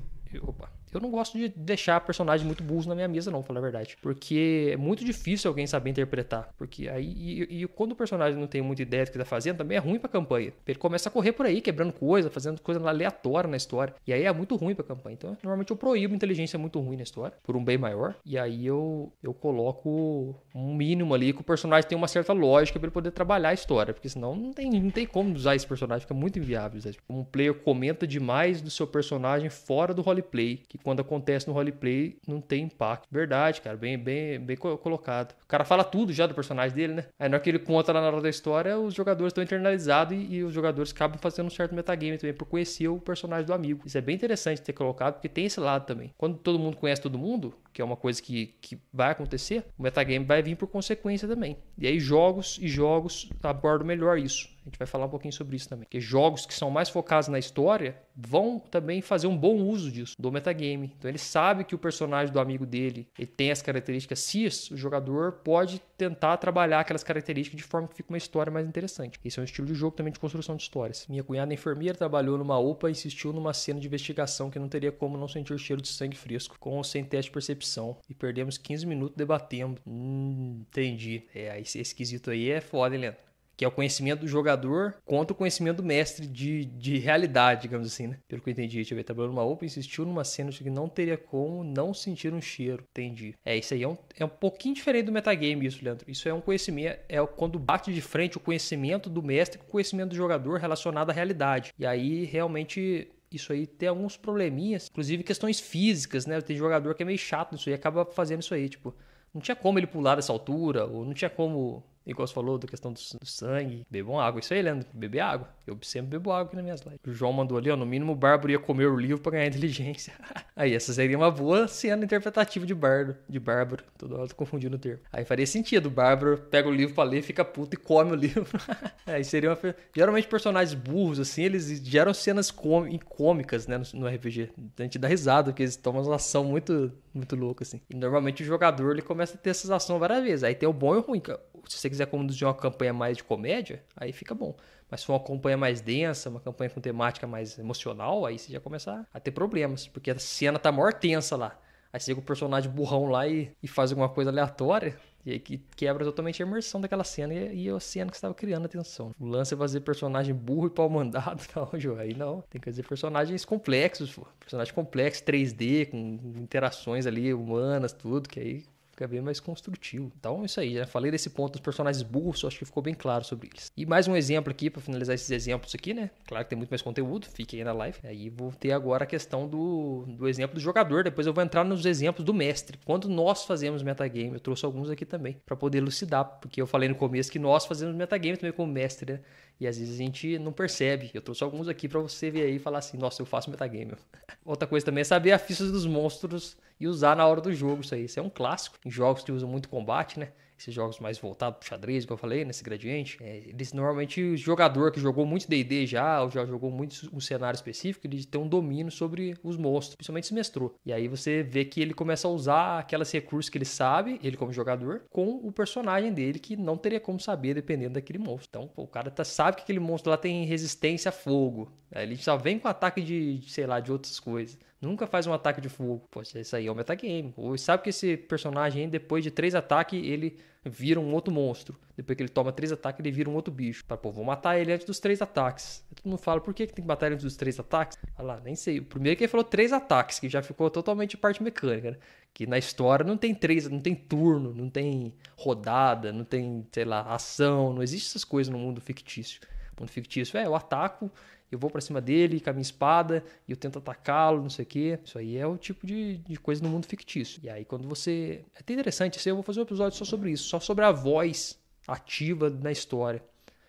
opa, eu não gosto de deixar personagens muito burros na minha mesa, não, falar a verdade. Porque é muito difícil alguém saber interpretar. Porque aí. E, e, quando o personagem não tem muita ideia do que tá fazendo, também é ruim pra campanha. Ele começa a correr por aí, quebrando coisa, fazendo coisa aleatória na história. E aí é muito ruim pra campanha. Então, normalmente eu proíbo inteligência muito ruim na história, por um bem maior. E aí eu, eu coloco um mínimo ali que o personagem tem uma certa lógica para ele poder trabalhar a história. Porque senão não tem, não tem como usar esse personagem, fica muito inviável. Sabe? Um player comenta demais do seu personagem fora do roleplay. Que quando acontece no roleplay não tem impacto. Verdade, cara, bem, bem, bem colocado. O cara fala tudo já do personagem dele, né? Aí na hora que ele conta lá na hora da história, os jogadores estão internalizados e, e, os jogadores acabam fazendo um certo metagame também por conhecer o personagem do amigo. Isso é bem interessante ter colocado, porque tem esse lado também. Quando todo mundo conhece todo mundo, que é uma coisa que, que vai acontecer, o metagame vai vir por consequência também. E aí jogos e jogos abordam melhor isso. A gente vai falar um pouquinho sobre isso também. Porque jogos que são mais focados na história vão também fazer um bom uso disso, do metagame. Então ele sabe que o personagem do amigo dele ele tem as características cis, o jogador pode tentar trabalhar aquelas características de forma que fique uma história mais interessante. Esse é um estilo de jogo também de construção de histórias. Minha cunhada enfermeira trabalhou numa UPA e insistiu numa cena de investigação que não teria como não sentir o cheiro de sangue fresco, com ou sem teste de percepção. E perdemos 15 minutos debatendo. Hum, entendi. É, esse esquisito aí é foda, hein, Leandro? Que é o conhecimento do jogador contra o conhecimento do mestre de, de realidade, digamos assim, né? Pelo que eu entendi, deixa eu ver, numa Open, insistiu numa cena que não teria como não sentir um cheiro, entendi. É, isso aí é um, é um pouquinho diferente do metagame, isso, Leandro. Isso é um conhecimento, é quando bate de frente o conhecimento do mestre com o conhecimento do jogador relacionado à realidade. E aí, realmente, isso aí tem alguns probleminhas, inclusive questões físicas, né? Tem jogador que é meio chato nisso aí, acaba fazendo isso aí, tipo, não tinha como ele pular dessa altura, ou não tinha como Igual você falou da questão do, sangue. Bebam água. Isso aí, Leandro. Beber água. Eu sempre bebo água aqui nas minhas lives. O João mandou ali, ó. No mínimo, o Bárbaro ia comer o livro pra ganhar inteligência. aí, essa seria uma boa cena interpretativa de Bárbaro. De Bárbaro. Toda hora tô confundindo o termo. Aí faria sentido. O Bárbaro pega o livro pra ler, fica puto e come o livro. aí seria uma. Geralmente, personagens burros, assim, eles geram cenas cômicas, né? No, no RPG. A gente dá risada, porque eles tomam uma ação muito, muito louca, assim. E normalmente o jogador ele começa a ter essas ações várias vezes. Aí tem o bom e o ruim se você quiser conduzir uma campanha mais de comédia, aí fica bom. Mas se for uma campanha mais densa, uma campanha com temática mais emocional, aí você já começa a ter problemas, porque a cena tá maior tensa lá. Aí você chega o personagem burrão lá e, e faz alguma coisa aleatória, e aí que quebra totalmente a imersão daquela cena e, e a cena que estava criando atenção. O lance é fazer personagem burro e pau mandado. Não, João, aí não. Tem que fazer personagens complexos, pô. Personagem complexo, 3D, com interações ali humanas, tudo, que aí fica bem mais construtivo. Então, isso aí. Já falei desse ponto dos personagens burros, acho que ficou bem claro sobre eles. E mais um exemplo aqui, para finalizar esses exemplos aqui, né? Claro que tem muito mais conteúdo, fique aí na live. Aí vou ter agora a questão do, do exemplo do jogador, depois eu vou entrar nos exemplos do mestre. Quando nós fazemos metagame, eu trouxe alguns aqui também, para poder elucidar, porque eu falei no começo que nós fazemos metagame também como mestre, né? E às vezes a gente não percebe. Eu trouxe alguns aqui para você ver aí e falar assim: nossa, eu faço metagame. Outra coisa também é saber a ficha dos monstros e usar na hora do jogo isso aí. Isso é um clássico em jogos que usam muito combate, né? Esses jogos mais voltados pro xadrez, que eu falei, nesse gradiente, é, eles normalmente, o jogador que jogou muito D&D já, ou já jogou muito um cenário específico, ele tem um domínio sobre os monstros, principalmente se mestrou. E aí você vê que ele começa a usar aquelas recursos que ele sabe, ele como jogador, com o personagem dele, que não teria como saber dependendo daquele monstro. Então, pô, o cara tá, sabe que aquele monstro lá tem resistência a fogo. Aí ele só vem com ataque de, sei lá, de outras coisas. Nunca faz um ataque de fogo. Pô, isso aí é o metagame. Ou sabe que esse personagem, depois de três ataques, ele vira um outro monstro. Depois que ele toma três ataques, ele vira um outro bicho. Fala, pô, vou matar ele antes dos três ataques. Todo mundo fala, por que, que tem que matar ele antes dos três ataques? Fala lá, nem sei. O primeiro que ele falou três ataques, que já ficou totalmente parte mecânica, né? Que na história não tem três, não tem turno, não tem rodada, não tem, sei lá, ação. Não existe essas coisas no mundo fictício. O mundo fictício é, eu ataco eu vou para cima dele com a minha espada e eu tento atacá-lo, não sei o quê. Isso aí é o tipo de, de coisa no mundo fictício. E aí, quando você. É até interessante, assim, eu vou fazer um episódio só sobre isso, só sobre a voz ativa na história.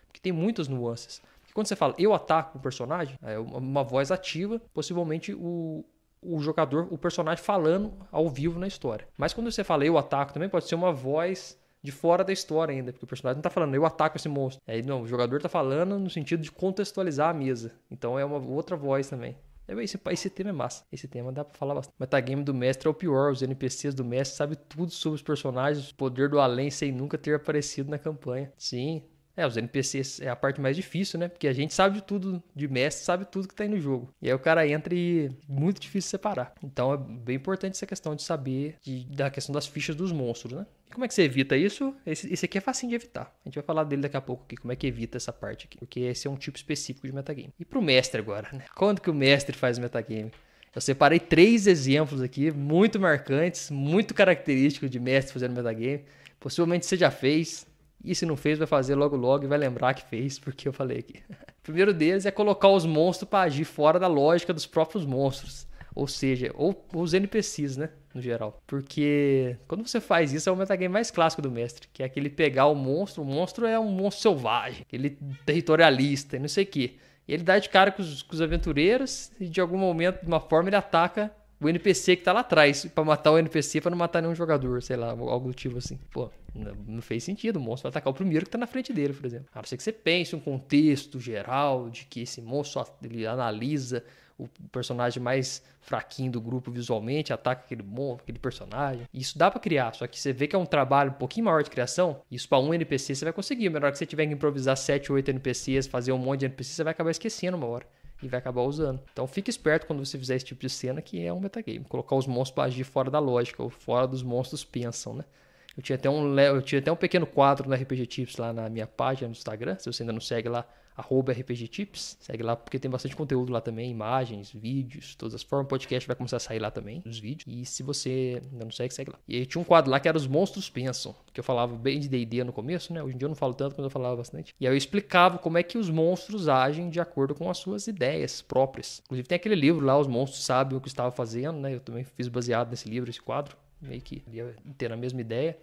Porque tem muitas nuances. Porque quando você fala eu ataco o personagem, é uma voz ativa, possivelmente o, o jogador, o personagem falando ao vivo na história. Mas quando você fala eu ataco também, pode ser uma voz de fora da história ainda, porque o personagem não tá falando, eu ataco esse monstro. Aí não, o jogador tá falando no sentido de contextualizar a mesa. Então é uma outra voz também. É, esse, esse tema é massa. Esse tema dá pra falar bastante. Metagame do mestre é o pior. Os NPCs do mestre sabem tudo sobre os personagens, o poder do além sem nunca ter aparecido na campanha. Sim, é, os NPCs é a parte mais difícil, né? Porque a gente sabe de tudo de mestre, sabe tudo que tá aí no jogo. E aí o cara entra e muito difícil separar. Então é bem importante essa questão de saber de, da questão das fichas dos monstros, né? Como é que você evita isso? Esse, esse aqui é facinho de evitar. A gente vai falar dele daqui a pouco aqui, como é que evita essa parte aqui. Porque esse é um tipo específico de metagame. E pro mestre agora, né? Quando que o mestre faz metagame? Eu separei três exemplos aqui, muito marcantes, muito característicos de mestre fazendo metagame. Possivelmente você já fez, e se não fez, vai fazer logo logo e vai lembrar que fez, porque eu falei aqui. O primeiro deles é colocar os monstros para agir fora da lógica dos próprios monstros. Ou seja, ou os NPCs, né? No geral. Porque quando você faz isso, é o metagame mais clássico do mestre. Que é aquele pegar o monstro. O monstro é um monstro selvagem. Aquele territorialista e não sei o quê. E ele dá de cara com os, com os aventureiros e de algum momento, de uma forma, ele ataca o NPC que tá lá atrás para matar o NPC para não matar nenhum jogador, sei lá, algo do tipo assim. Pô, não fez sentido. O monstro vai atacar o primeiro que tá na frente dele, por exemplo. A não ser que você pense um contexto geral de que esse monstro ele analisa o personagem mais fraquinho do grupo visualmente, ataca aquele monstro, aquele personagem. Isso dá para criar, só que você vê que é um trabalho um pouquinho maior de criação. Isso para um NPC você vai conseguir. Melhor que você tiver que improvisar 7, 8 NPCs, fazer um monte de NPCs, você vai acabar esquecendo uma hora e vai acabar usando. Então fique esperto quando você fizer esse tipo de cena que é um metagame. Colocar os monstros para agir fora da lógica, ou fora dos monstros pensam, né? Eu tinha até um, eu tinha até um pequeno quadro no RPG Tips lá na minha página no Instagram. Se você ainda não segue lá, arroba RPG Tips. Segue lá porque tem bastante conteúdo lá também, imagens, vídeos, todas as formas. O podcast vai começar a sair lá também, os vídeos. E se você ainda não segue, segue lá. E aí tinha um quadro lá que era Os Monstros Pensam, que eu falava bem de D&D no começo, né? Hoje em dia eu não falo tanto, mas eu falava bastante. E aí eu explicava como é que os monstros agem de acordo com as suas ideias próprias. Inclusive tem aquele livro lá, Os Monstros Sabem o que Estava Fazendo, né? Eu também fiz baseado nesse livro, esse quadro. Meio que ia ter a mesma ideia.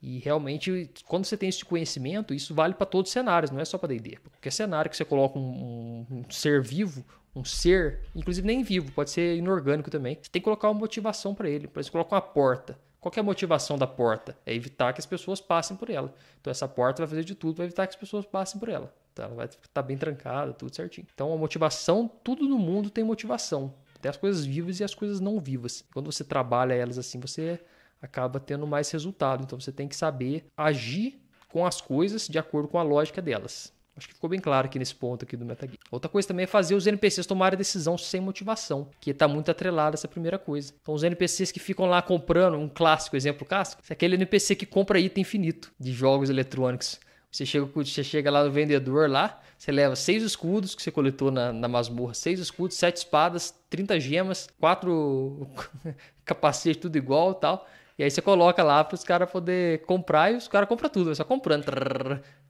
E realmente, quando você tem esse conhecimento, isso vale para todos os cenários, não é só para D&D. Qualquer cenário que você coloca um, um, um, ser vivo, um ser, inclusive nem vivo, pode ser inorgânico também, você tem que colocar uma motivação para ele. Por exemplo, coloca uma porta. Qual é a motivação da porta? É evitar que as pessoas passem por ela. Então essa porta vai fazer de tudo para evitar que as pessoas passem por ela. Então, ela vai estar tá bem trancada, tudo certinho. Então a motivação, tudo no mundo tem motivação. Até as coisas vivas e as coisas não vivas. Quando você trabalha elas assim, você acaba tendo mais resultado. Então você tem que saber agir com as coisas de acordo com a lógica delas. Acho que ficou bem claro aqui nesse ponto aqui do metagame. Outra coisa também é fazer os NPCs tomarem decisão sem motivação, que está muito atrelado a essa primeira coisa. Então os NPCs que ficam lá comprando, um clássico exemplo clássico, é aquele NPC que compra item infinito de jogos eletrônicos. Você chega, você chega lá no vendedor lá, você leva seis escudos que você coletou na, na masmorra, seis escudos, sete espadas, 30 gemas, quatro capacetes, tudo igual tal. E aí você coloca lá para os caras poder comprar e os caras compram tudo, só comprando.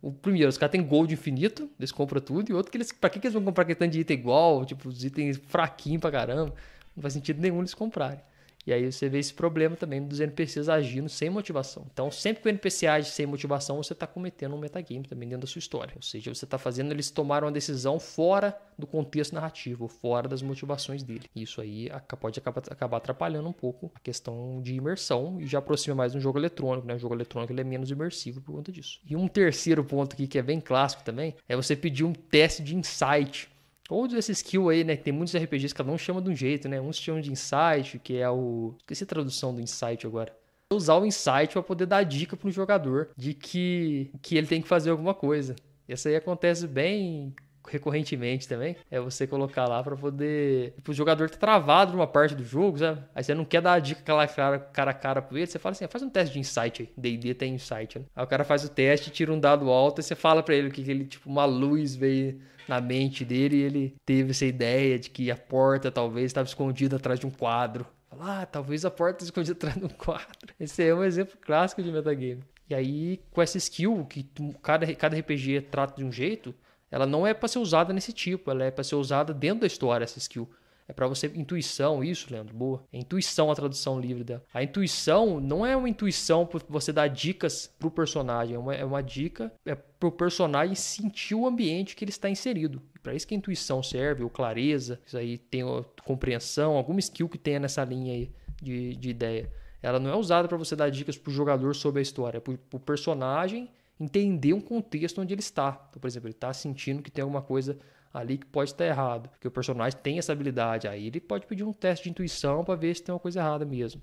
O primeiro, os caras têm gold infinito, eles compram tudo, e outro que eles. Pra que, que eles vão comprar questão de item igual? Tipo, os itens fraquinhos pra caramba. Não faz sentido nenhum eles comprarem. E aí você vê esse problema também dos NPCs agindo sem motivação. Então, sempre que o NPC age sem motivação, você está cometendo um metagame também dentro da sua história. Ou seja, você está fazendo eles tomarem uma decisão fora do contexto narrativo, fora das motivações dele. E isso aí pode acabar atrapalhando um pouco a questão de imersão e já aproxima mais um jogo eletrônico. Né? O jogo eletrônico ele é menos imersivo por conta disso. E um terceiro ponto aqui que é bem clássico também é você pedir um teste de insight ou desse skill aí, né? Que tem muitos RPGs, cada um chama de um jeito, né? Uns chamam de insight, que é o. Esqueci a tradução do insight agora. Usar o insight para poder dar dica para o jogador de que, que ele tem que fazer alguma coisa. Isso aí acontece bem recorrentemente também. É você colocar lá para poder. Tipo, o jogador tá travado numa parte do jogo, sabe? Aí você não quer dar a dica cara, cara a cara pra ele, você fala assim: ah, faz um teste de insight aí. DD tem insight, né? Aí o cara faz o teste, tira um dado alto e você fala para ele que ele, tipo, uma luz veio na mente dele e ele teve essa ideia de que a porta talvez estava escondida atrás de um quadro. Ah, talvez a porta escondida atrás de um quadro. Esse é um exemplo clássico de metagame. E aí, com essa skill, que cada, cada RPG trata de um jeito, ela não é para ser usada nesse tipo, ela é para ser usada dentro da história, essa skill. É para você intuição, isso, Leandro, boa. É intuição a tradução livre dela. A intuição não é uma intuição para você dar dicas pro personagem, é uma, é uma dica é pro personagem sentir o ambiente que ele está inserido. Para isso que a intuição serve, ou clareza, isso aí tem compreensão, alguma skill que tenha nessa linha aí de, de ideia. Ela não é usada para você dar dicas pro jogador sobre a história, é pro, pro personagem entender um contexto onde ele está. Então, por exemplo, ele está sentindo que tem alguma coisa ali que pode estar errado, porque o personagem tem essa habilidade. Aí ele pode pedir um teste de intuição para ver se tem uma coisa errada mesmo.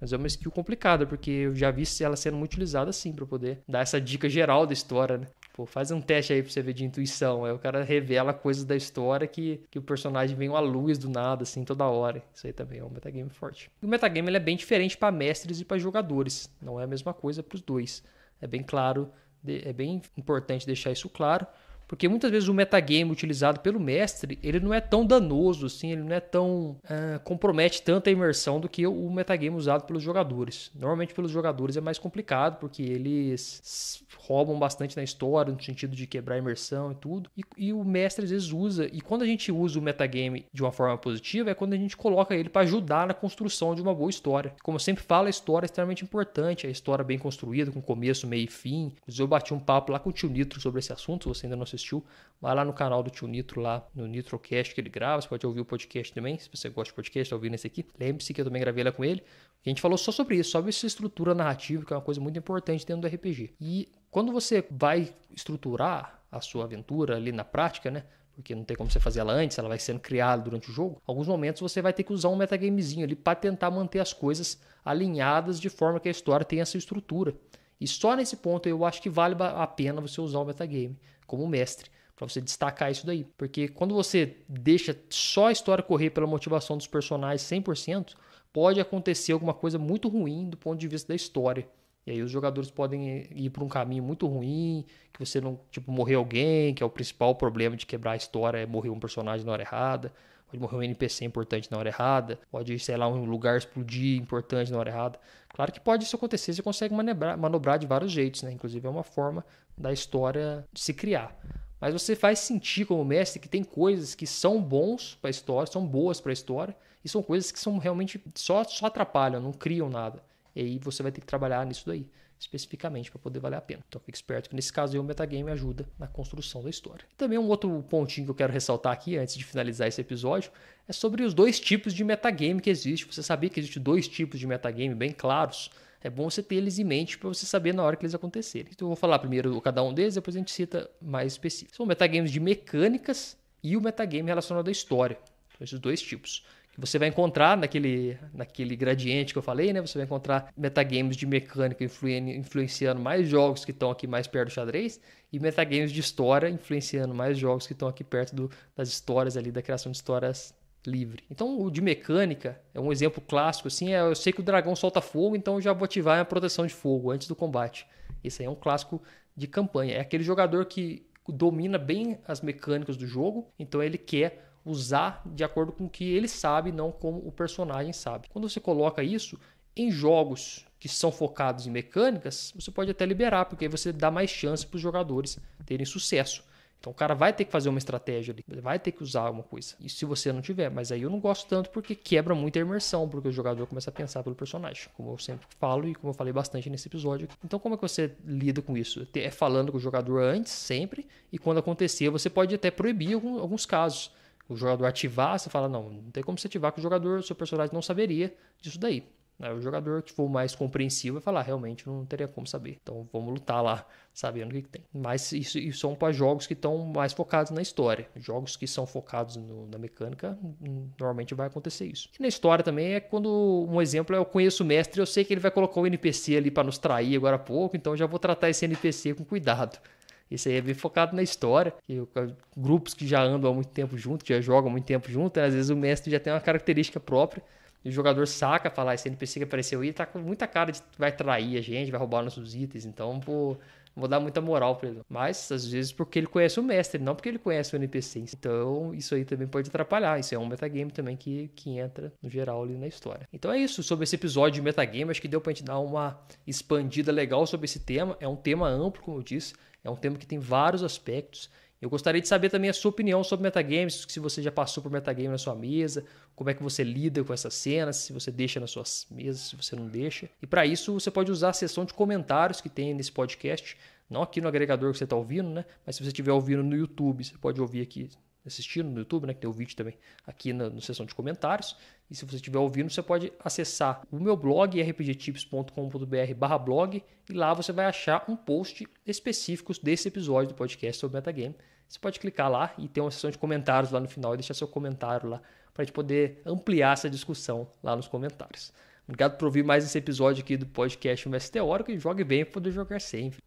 Mas é uma skill complicada, porque eu já vi ela sendo muito utilizada assim para poder dar essa dica geral da história, né? Pô, faz um teste aí pra você ver de intuição. Aí o cara revela coisas da história que, que o personagem vem à luz do nada, assim, toda hora. Isso aí também é um metagame forte. E o metagame ele é bem diferente para mestres e para jogadores. Não é a mesma coisa para os dois. É bem claro, é bem importante deixar isso claro. Porque muitas vezes o metagame utilizado pelo mestre, ele não é tão danoso assim, ele não é tão uh, compromete tanto a imersão do que o metagame usado pelos jogadores. Normalmente pelos jogadores é mais complicado, porque eles roubam bastante na história, no sentido de quebrar a imersão e tudo. E, e o mestre às vezes usa, e quando a gente usa o metagame de uma forma positiva, é quando a gente coloca ele para ajudar na construção de uma boa história. Como eu sempre falo, a história é extremamente importante, a história bem construída, com começo, meio e fim. Eu bati um papo lá com o tio Nitro sobre esse assunto, se você ainda não assistiu, vai lá no canal do tio Nitro, lá no Nitrocast que ele grava. Você pode ouvir o podcast também, se você gosta de podcast, tá ouvindo esse aqui. Lembre-se que eu também gravei lá com ele. A gente falou só sobre isso, sobre essa estrutura narrativa, que é uma coisa muito importante dentro do RPG. E quando você vai estruturar a sua aventura ali na prática, né? porque não tem como você fazer ela antes, ela vai sendo criada durante o jogo. Alguns momentos você vai ter que usar um metagamezinho ali para tentar manter as coisas alinhadas de forma que a história tenha essa estrutura. E só nesse ponto eu acho que vale a pena você usar o metagame como mestre, para você destacar isso daí. Porque quando você deixa só a história correr pela motivação dos personagens 100%, pode acontecer alguma coisa muito ruim do ponto de vista da história. E aí os jogadores podem ir por um caminho muito ruim, que você não, tipo, morrer alguém, que é o principal problema de quebrar a história, é morrer um personagem na hora errada. Pode morrer um NPC importante na hora errada, pode, sei lá, um lugar explodir importante na hora errada. Claro que pode isso acontecer, você consegue manobrar, manobrar de vários jeitos, né? Inclusive é uma forma da história de se criar. Mas você faz sentir como mestre que tem coisas que são bons para a história, são boas para a história, e são coisas que são realmente só, só atrapalham, não criam nada. E aí você vai ter que trabalhar nisso daí especificamente para poder valer a pena. Então fique esperto que nesse caso aí, o metagame ajuda na construção da história. Também um outro pontinho que eu quero ressaltar aqui antes de finalizar esse episódio é sobre os dois tipos de metagame que existe. Você sabia que existe dois tipos de metagame bem claros? É bom você ter eles em mente para você saber na hora que eles acontecerem. Então eu vou falar primeiro cada um deles, depois a gente cita mais específicos. São metagames de mecânicas e o metagame relacionado à história. Então, esses dois tipos você vai encontrar naquele, naquele gradiente que eu falei, né? Você vai encontrar metagames de mecânica influenciando mais jogos que estão aqui mais perto do xadrez e metagames de história influenciando mais jogos que estão aqui perto do, das histórias ali, da criação de histórias livre. Então, o de mecânica é um exemplo clássico, assim, é, eu sei que o dragão solta fogo, então eu já vou ativar a proteção de fogo antes do combate. Esse aí é um clássico de campanha. É aquele jogador que domina bem as mecânicas do jogo, então ele quer usar de acordo com o que ele sabe, não como o personagem sabe. Quando você coloca isso em jogos que são focados em mecânicas, você pode até liberar, porque aí você dá mais chance para os jogadores terem sucesso. Então o cara vai ter que fazer uma estratégia ali, vai ter que usar alguma coisa. E se você não tiver, mas aí eu não gosto tanto porque quebra muito a imersão, porque o jogador começa a pensar pelo personagem, como eu sempre falo e como eu falei bastante nesse episódio. Então como é que você lida com isso? É falando com o jogador antes, sempre, e quando acontecer, você pode até proibir alguns casos o jogador ativar, você fala, não, não tem como você ativar que o jogador, o seu personagem não saberia disso daí. Aí o jogador que for mais compreensivo vai falar, realmente não teria como saber. Então vamos lutar lá, sabendo o que, que tem. Mas isso, isso são para jogos que estão mais focados na história. Jogos que são focados no, na mecânica, normalmente vai acontecer isso. E na história também é quando, um exemplo é eu conheço o mestre, eu sei que ele vai colocar um NPC ali para nos trair agora há pouco, então já vou tratar esse NPC com cuidado. Esse aí é bem focado na história. Que, grupos que já andam há muito tempo junto, que já jogam há muito tempo junto, né? às vezes o mestre já tem uma característica própria. E o jogador saca, falar, ah, esse NPC que apareceu aí tá com muita cara de vai trair a gente, vai roubar nossos itens. Então, pô, vou dar muita moral para ele. Mas, às vezes, porque ele conhece o mestre, não porque ele conhece o NPC. Então, isso aí também pode atrapalhar. Isso é um metagame também que, que entra, no geral, ali na história. Então é isso sobre esse episódio de metagame. Acho que deu pra gente dar uma expandida legal sobre esse tema. É um tema amplo, como eu disse. É um tema que tem vários aspectos. Eu gostaria de saber também a sua opinião sobre metagames, se você já passou por metagame na sua mesa, como é que você lida com essas cenas, se você deixa nas suas mesas, se você não deixa. E para isso você pode usar a seção de comentários que tem nesse podcast, não aqui no agregador que você está ouvindo, né? Mas se você estiver ouvindo no YouTube, você pode ouvir aqui assistindo no YouTube, né, que tem o vídeo também aqui na, seção de comentários. E se você estiver ouvindo, você pode acessar o meu blog rpgtips.com.br blog e lá você vai achar um post específico desse episódio do podcast sobre metagame. Você pode clicar lá e ter uma seção de comentários lá no final e deixar seu comentário lá para a gente poder ampliar essa discussão lá nos comentários. Obrigado por ouvir mais esse episódio aqui do podcast Mestre Teórico e jogue bem para poder jogar sempre.